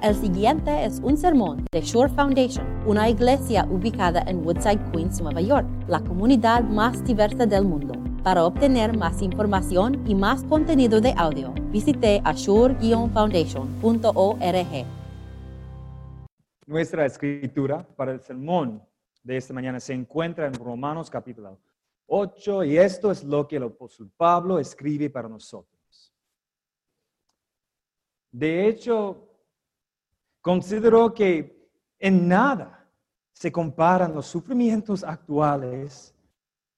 El siguiente es un sermón de Shore Foundation, una iglesia ubicada en Woodside, Queens, Nueva York, la comunidad más diversa del mundo. Para obtener más información y más contenido de audio, visite ashore-foundation.org. Nuestra escritura para el sermón de esta mañana se encuentra en Romanos capítulo 8 y esto es lo que el apóstol Pablo escribe para nosotros. De hecho, considero que en nada se comparan los sufrimientos actuales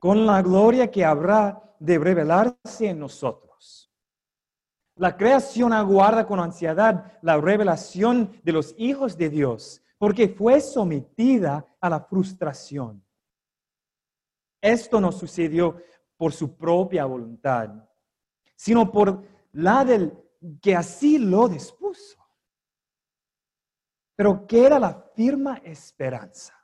con la gloria que habrá de revelarse en nosotros. La creación aguarda con ansiedad la revelación de los hijos de Dios, porque fue sometida a la frustración. Esto no sucedió por su propia voluntad, sino por la del que así lo dispuso. Pero ¿qué era la firma esperanza?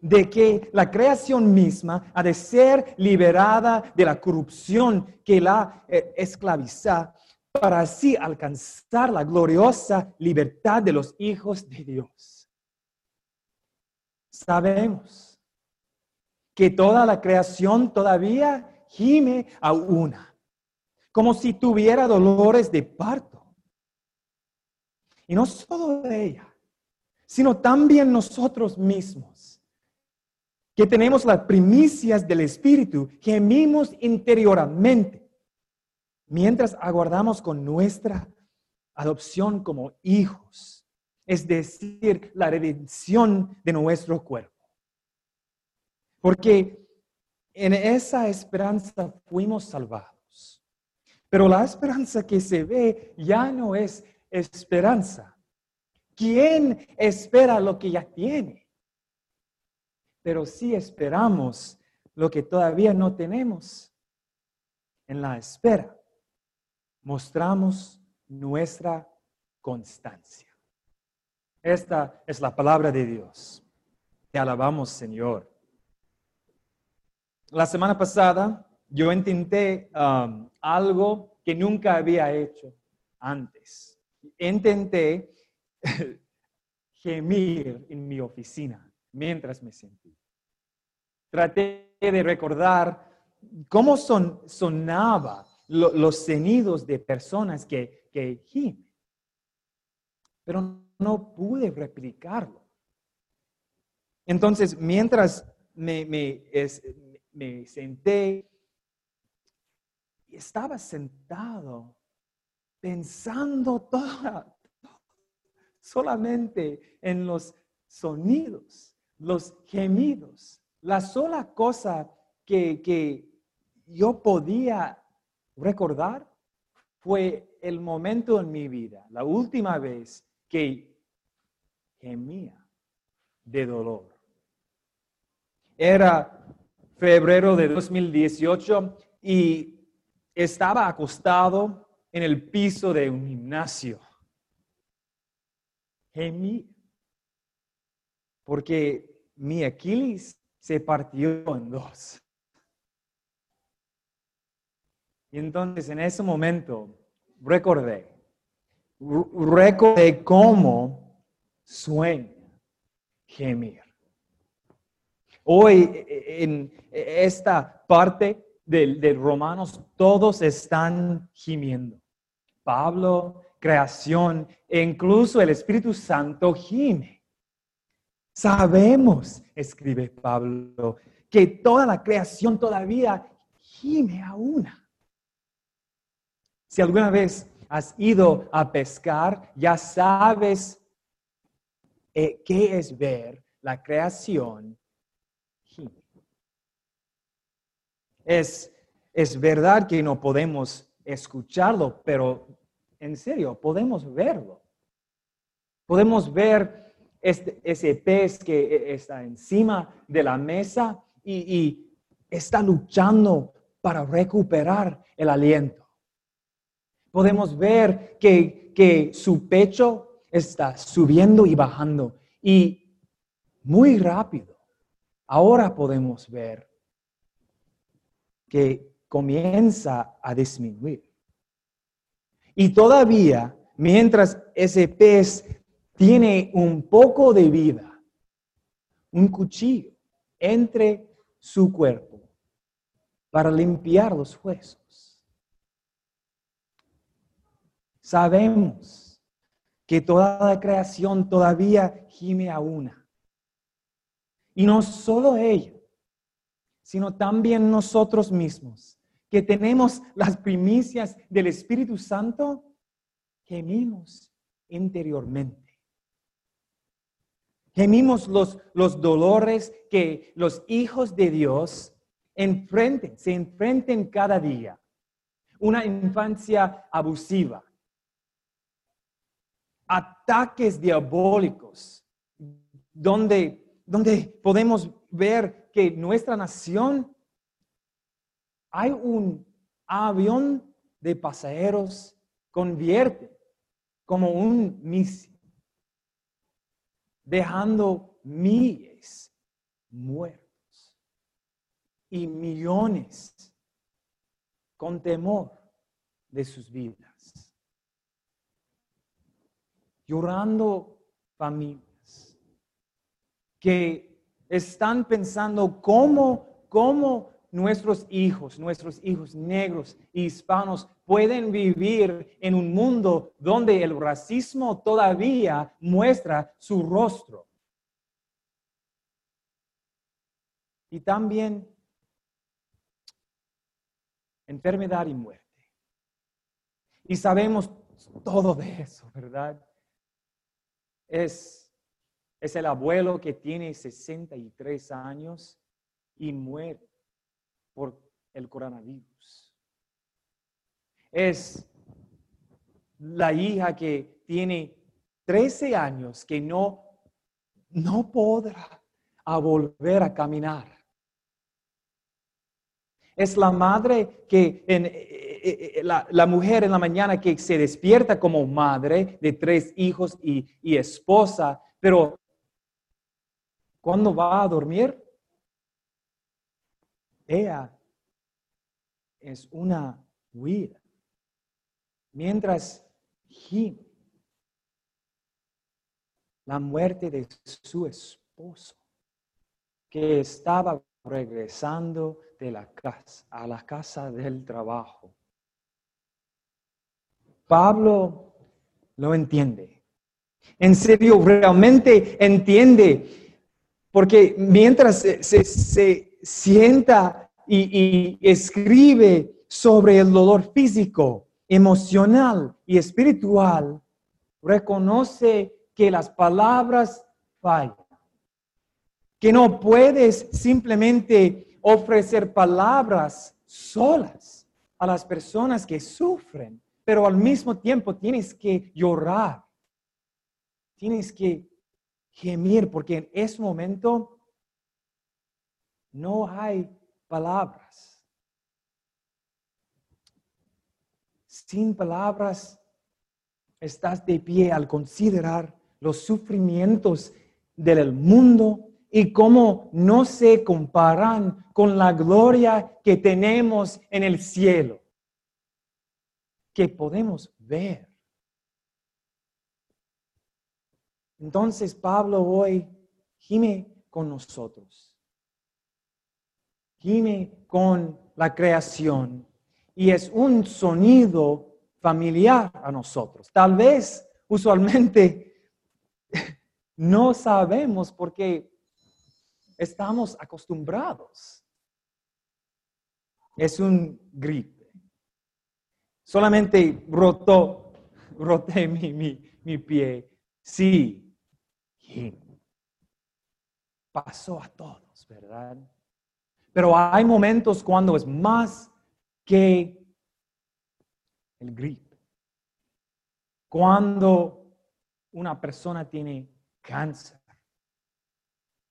De que la creación misma ha de ser liberada de la corrupción que la eh, esclaviza para así alcanzar la gloriosa libertad de los hijos de Dios. Sabemos que toda la creación todavía gime a una, como si tuviera dolores de parto y no solo de ella, sino también nosotros mismos, que tenemos las primicias del Espíritu, gemimos interiormente, mientras aguardamos con nuestra adopción como hijos, es decir, la redención de nuestro cuerpo. Porque en esa esperanza fuimos salvados. Pero la esperanza que se ve ya no es esperanza. ¿Quién espera lo que ya tiene? Pero si esperamos lo que todavía no tenemos. En la espera mostramos nuestra constancia. Esta es la palabra de Dios. Te alabamos, Señor. La semana pasada yo intenté um, algo que nunca había hecho antes intenté gemir en mi oficina mientras me sentí. Traté de recordar cómo son, sonaba los sonidos de personas que, que pero no pude replicarlo. Entonces, mientras me, me senté, estaba sentado pensando toda, solamente en los sonidos, los gemidos. La sola cosa que, que yo podía recordar fue el momento en mi vida, la última vez que gemía de dolor. Era febrero de 2018 y estaba acostado en el piso de un gimnasio. Gemí porque mi Aquiles se partió en dos. Y entonces en ese momento recordé, recordé cómo sueña gemir. Hoy en esta parte de, Romanos, todos están gimiendo. Pablo, creación e incluso el Espíritu Santo gime. Sabemos, escribe Pablo, que toda la creación todavía gime a una. Si alguna vez has ido a pescar, ya sabes eh, qué es ver la creación gime. Es, es verdad que no podemos escucharlo, pero en serio, podemos verlo. Podemos ver este, ese pez que e, está encima de la mesa y, está luchando para recuperar el aliento. Podemos ver que, que su pecho está subiendo y bajando y muy rápido. Ahora podemos ver que comienza a disminuir. Y todavía mientras ese pez tiene un poco de vida, un cuchillo entre su cuerpo para limpiar los huesos. Sabemos que toda la creación todavía gime a una. Y no solo ella, sino también nosotros mismos, que tenemos las primicias del Espíritu Santo, gemimos interiormente. Gemimos los, los dolores que los hijos de Dios enfrenten, se enfrenten cada día. Una infancia abusiva, ataques diabólicos, donde, donde podemos ver que nuestra nación hay un avión de pasajeros convierte como un misil, dejando miles muertos y millones con temor de sus vidas, llorando familias que están pensando cómo, cómo nuestros hijos, nuestros hijos negros y hispanos pueden vivir en un mundo donde el racismo todavía muestra su rostro. Y también enfermedad y muerte. Y sabemos todo de eso, ¿verdad? Es es el abuelo que tiene 63 años y muere por el coronavirus. Es la hija que tiene 13 años que no, no podrá volver a caminar. Es la madre que, en, eh, eh, eh, la, mujer en la mañana que se despierta como madre de tres hijos y esposa, pero ¿Cuándo va a dormir? Ella es una huida. Mientras gime la muerte de su esposo, que estaba regresando de la casa a la casa del trabajo. Pablo lo entiende. En serio, realmente entiende porque mientras se, sienta y, escribe sobre el dolor físico, emocional y espiritual, reconoce que las palabras fallan. Que no puedes simplemente ofrecer palabras solas a las personas que sufren, pero al mismo tiempo tienes que llorar. Tienes que gemir, porque en ese momento no hay palabras. Sin palabras estás de pie al considerar los sufrimientos del mundo y cómo no se comparan con la gloria que tenemos en el cielo, que podemos ver. Entonces Pablo hoy gime con nosotros. Gime con la creación. Y es un sonido familiar a nosotros. Tal vez usualmente no sabemos porque estamos acostumbrados. Es un gripe. Solamente rotó, roté mi, mi, mi pie. Sí, Pasó a todos, ¿verdad? Pero hay momentos cuando es más que el grip. Cuando una persona tiene cáncer,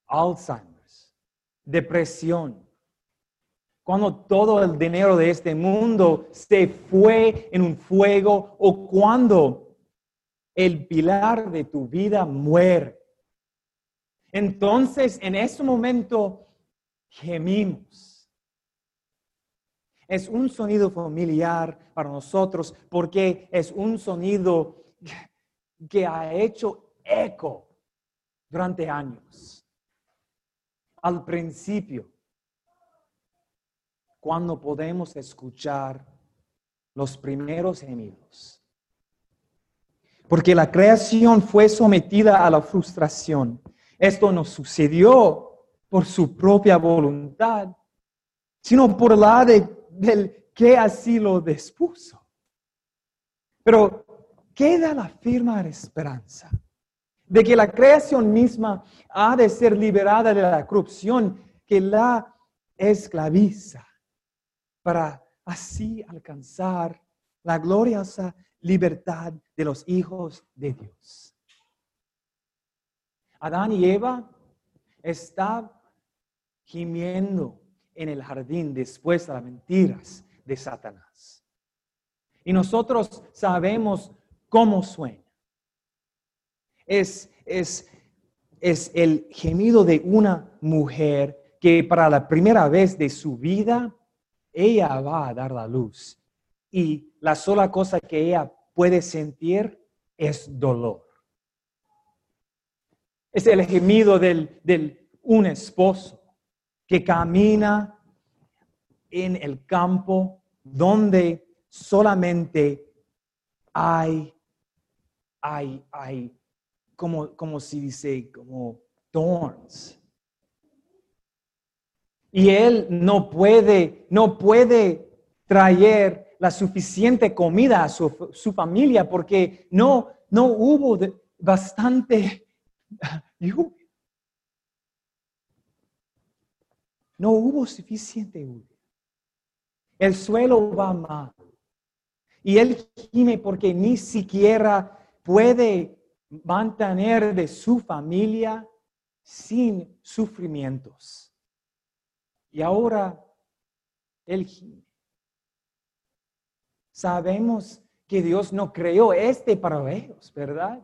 Alzheimer's, depresión, cuando todo el dinero de este mundo se fue en un fuego o cuando el pilar de tu vida muere. Entonces, en ese momento, gemimos. Es un sonido familiar para nosotros porque es un sonido que ha hecho eco durante años. Al principio, cuando podemos escuchar los primeros gemidos. Porque la creación fue sometida a la frustración. Esto no sucedió por su propia voluntad, sino por la de, del que así lo dispuso. Pero queda la firme esperanza de que la creación misma ha de ser liberada de la corrupción que la esclaviza para así alcanzar la gloriosa libertad de los hijos de Dios. Adán y Eva están gimiendo en el jardín después de las mentiras de Satanás. Y nosotros sabemos cómo suena. Es, es, es el gemido de una mujer que para la primera vez de su vida ella va a dar la luz. Y la sola cosa que ella puede sentir es dolor. Es el gemido del, del un esposo que camina en el campo donde solamente hay, hay, hay, como, como se dice, como thorns, y él no puede, no puede traer la suficiente comida a su, familia porque no, no hubo bastante lluvia. No hubo suficiente lluvia. El suelo va mal. Y él gime porque ni siquiera puede mantener de su familia sin sufrimientos. Y ahora Él Sabemos que Dios no creó este para ellos, ¿verdad?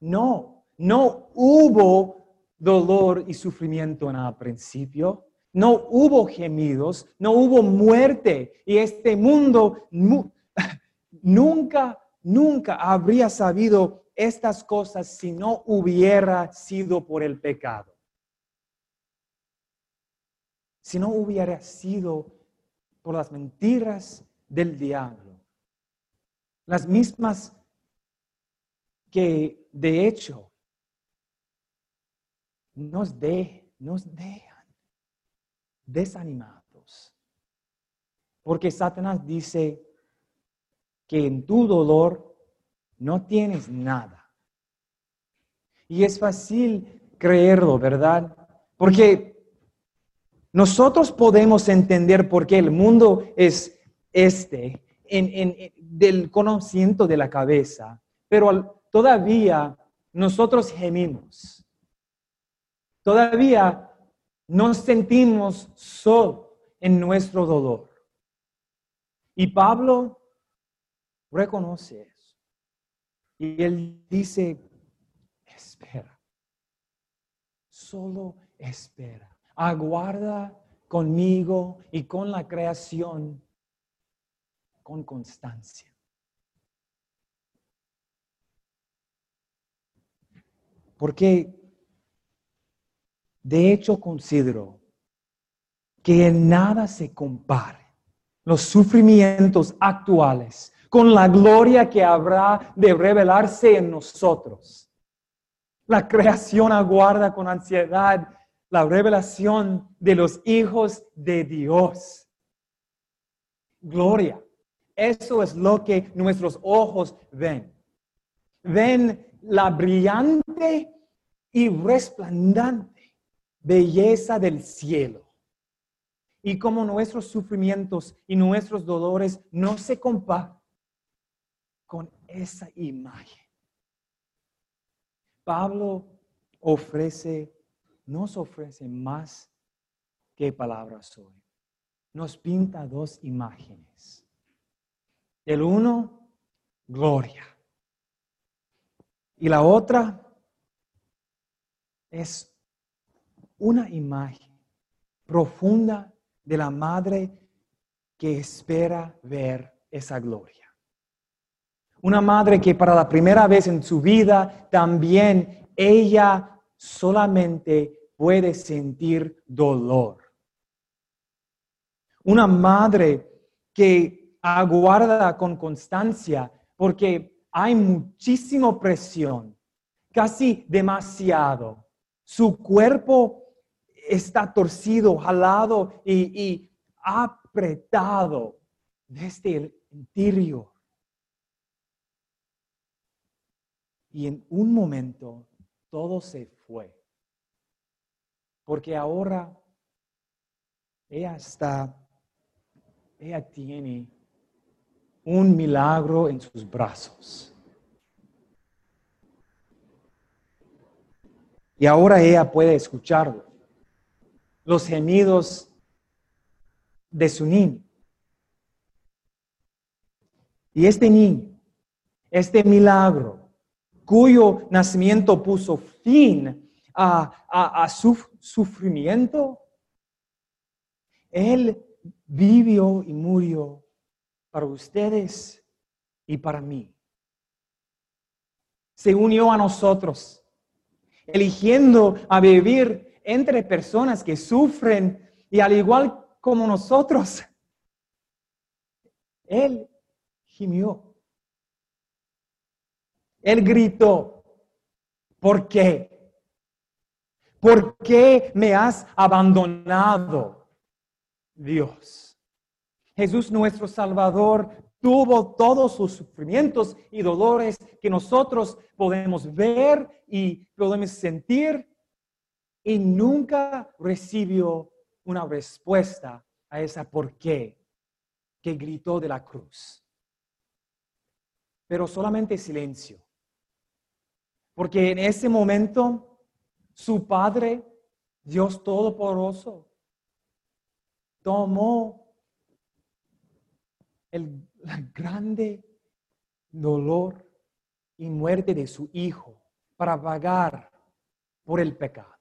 No, no hubo dolor y sufrimiento en el principio. No hubo gemidos, no hubo muerte. Y este mundo nunca, nunca habría sabido estas cosas si no hubiera sido por el pecado si no hubiera sido por las mentiras del diablo. Las mismas que de hecho nos, de, nos dejan desanimados. Porque Satanás dice que en tu dolor no tienes nada. Y es fácil creerlo, ¿verdad? Porque nosotros podemos entender por qué el mundo es este, en, del conocimiento de la cabeza, pero todavía nosotros gemimos. Todavía nos sentimos solos en nuestro dolor. Y Pablo reconoce eso. Y él dice, espera, solo espera aguarda conmigo y con la creación con constancia. Porque de hecho considero que en nada se compare los sufrimientos actuales con la gloria que habrá de revelarse en nosotros. La creación aguarda con ansiedad la revelación de los hijos de Dios. Gloria. Eso es lo que nuestros ojos ven. Ven la brillante y resplandante belleza del cielo. Y como nuestros sufrimientos y nuestros dolores no se comparan con esa imagen. Pablo ofrece nos ofrece más que palabras hoy. Nos pinta dos imágenes. El uno, gloria. Y la otra es una imagen profunda de la madre que espera ver esa gloria. Una madre que para la primera vez en su vida también ella solamente puede sentir dolor. Una madre que aguarda con constancia porque hay muchísima presión, casi demasiado. Su cuerpo está torcido, jalado y, apretado desde el interior. Y en un momento todo se fue. Porque ahora ella está, ella tiene un milagro en sus brazos. Y ahora ella puede escucharlo. Los gemidos de su niño. Y este niño, este milagro, cuyo nacimiento puso fin a, su sufrimiento, Él vivió y murió para ustedes y para mí. Se unió a nosotros, eligiendo a vivir entre personas que sufren y al igual como nosotros, Él gimió. Él gritó, ¿por qué? ¿Por qué me has abandonado, Dios? Jesús nuestro Salvador tuvo todos sus sufrimientos y dolores que nosotros podemos ver y podemos sentir y nunca recibió una respuesta a esa por qué que gritó de la cruz. Pero solamente silencio. Porque en ese momento su Padre, Dios Todopoderoso, tomó el grande dolor y muerte de su Hijo para pagar por el pecado,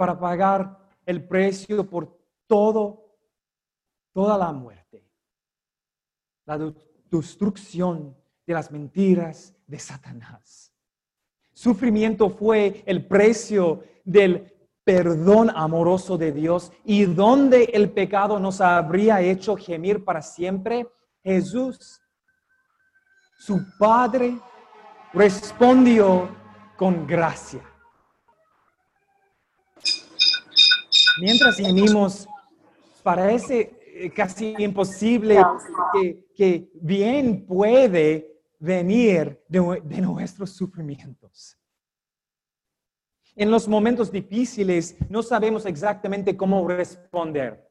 para pagar el precio por todo, toda la muerte, la destrucción de las mentiras de Satanás. Sufrimiento fue el precio del perdón amoroso de Dios y donde el pecado nos habría hecho gemir para siempre, Jesús, su Padre, respondió con gracia. Mientras gemimos, parece eh, casi imposible que, que bien puede venir de, nuestros sufrimientos. En los momentos difíciles no sabemos exactamente cómo responder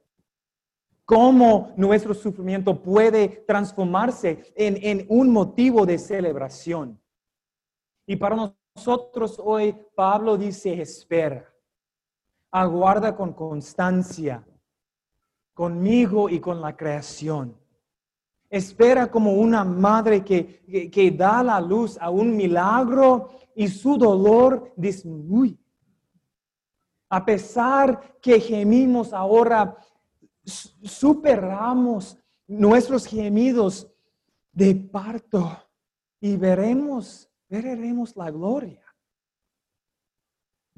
cómo nuestro sufrimiento puede transformarse en, en, un motivo de celebración. Y para nosotros hoy Pablo dice, espera, aguarda con constancia conmigo y con la creación. Espera como una madre que, que, da la luz a un milagro y su dolor disminuye. A pesar que gemimos ahora, superamos nuestros gemidos de parto y veremos, veremos la gloria.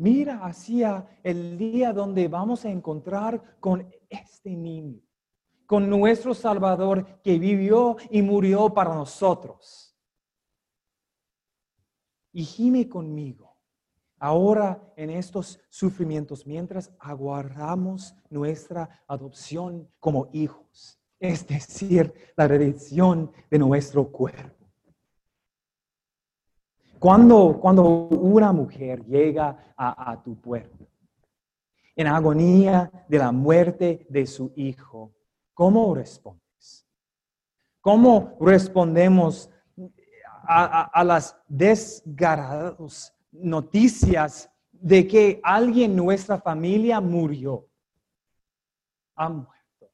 Mira hacia el día donde vamos a encontrar con este niño con nuestro Salvador que vivió y murió para nosotros. Y gime conmigo ahora en estos sufrimientos mientras aguardamos nuestra adopción como hijos, es decir, la redención de nuestro cuerpo. Cuando, cuando una mujer llega a, tu puerta, en agonía de la muerte de su hijo, ¿Cómo respondes? ¿Cómo respondemos a, las desgarradas noticias de que alguien en nuestra familia murió? Ha muerto.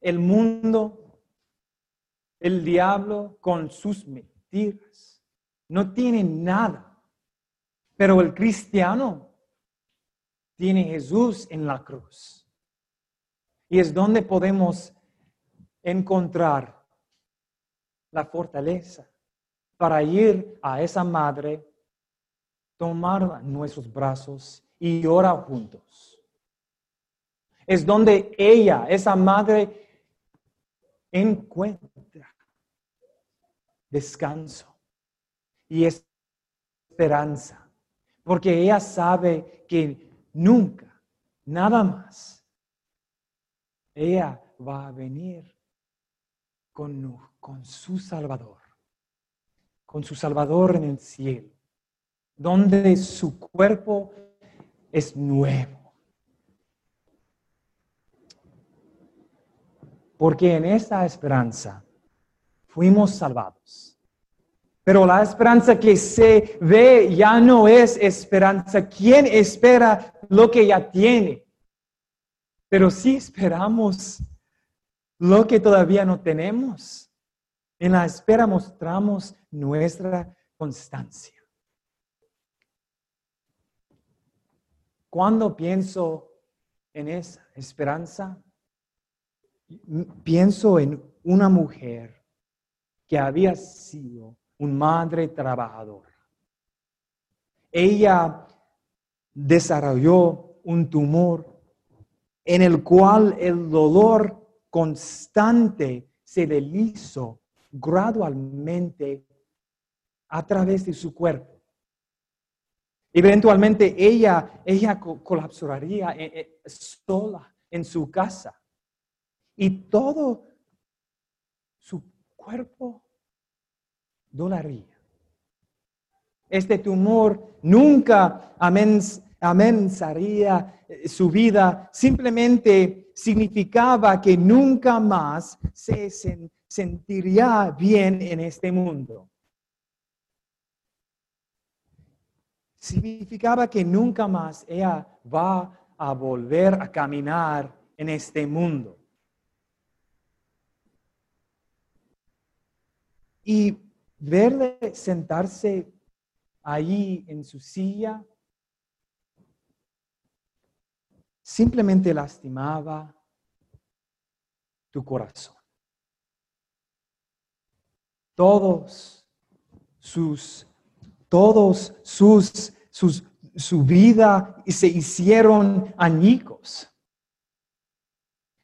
El mundo, el diablo con sus no tiene nada. Pero el cristiano tiene Jesús en la cruz. Y es donde podemos encontrar la fortaleza para ir a esa madre, tomarla en nuestros brazos y orar juntos. Es donde ella, esa madre, encuentra descanso y esperanza, porque ella sabe que nunca, nada más, ella va a venir con, con su Salvador, con su Salvador en el cielo, donde su cuerpo es nuevo. Porque en esta esperanza fuimos salvados. Pero la esperanza que se ve ya no es esperanza. ¿Quién espera lo que ya tiene? Pero sí esperamos lo que todavía no tenemos. En la espera mostramos nuestra constancia. Cuando pienso en esa esperanza, pienso en una mujer que había sido una madre trabajadora. Ella desarrolló un tumor en el cual el dolor constante se le hizo gradualmente a través de su cuerpo. Eventualmente ella, ella colapsaría eh, eh, sola en su casa y todo su cuerpo dolaría. Este tumor nunca amenazaría eh, su vida, simplemente significaba que nunca más se sentiría bien en este mundo. Significaba que nunca más ella va a volver a caminar en este mundo. Y verle sentarse allí en su silla simplemente lastimaba tu corazón. Todos sus, todos sus, sus, su vida se hicieron añicos.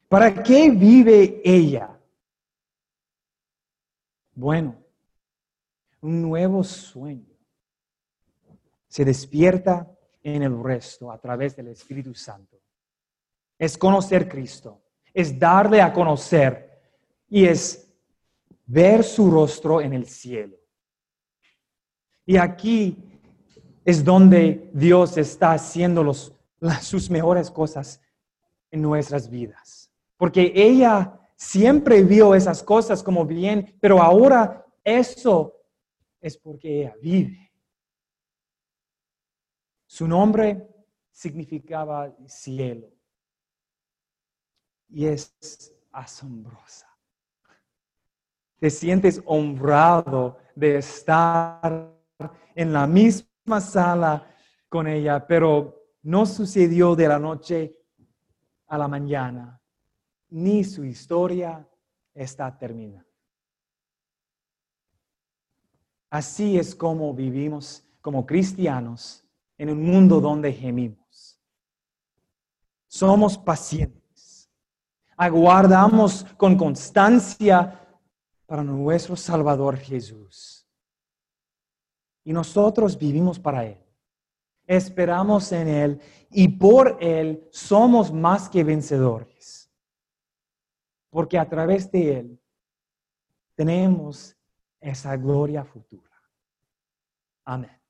¿Para qué vive ella? Bueno, un nuevo sueño se despierta en el resto a través del Espíritu Santo es conocer Cristo, es darle a conocer y es ver su rostro en el cielo. Y aquí es donde Dios está haciendo los, sus mejores cosas en nuestras vidas. Porque ella siempre vio esas cosas como bien, pero ahora eso es porque ella vive. Su nombre significaba cielo y es asombrosa. Te sientes honrado de estar en la misma sala con ella, pero no sucedió de la noche a la mañana, ni su historia está terminada. Así es como vivimos como cristianos en un mundo donde gemimos. Somos pacientes aguardamos con constancia para nuestro Salvador Jesús. Y nosotros vivimos para Él. Esperamos en Él y por Él somos más que vencedores. Porque a través de Él tenemos esa gloria futura. Amén.